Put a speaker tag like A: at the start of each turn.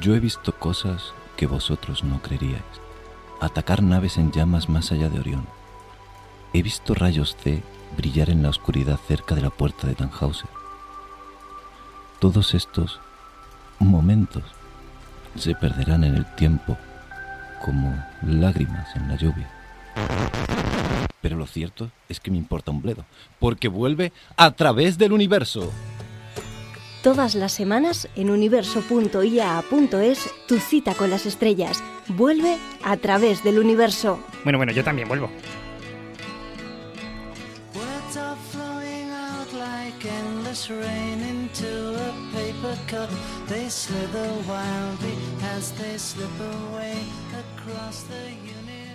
A: Yo he visto cosas que vosotros no creeríais. Atacar naves en llamas más allá de Orión. He visto rayos C brillar en la oscuridad cerca de la puerta de Tannhauser. Todos estos momentos se perderán en el tiempo como lágrimas en la lluvia. Pero lo cierto es que me importa un bledo, porque vuelve a través del universo.
B: Todas las semanas en universo.ia.es tu cita con las estrellas. Vuelve a través del universo.
C: Bueno, bueno, yo también vuelvo.
D: Slither wildly as they slip away across the universe.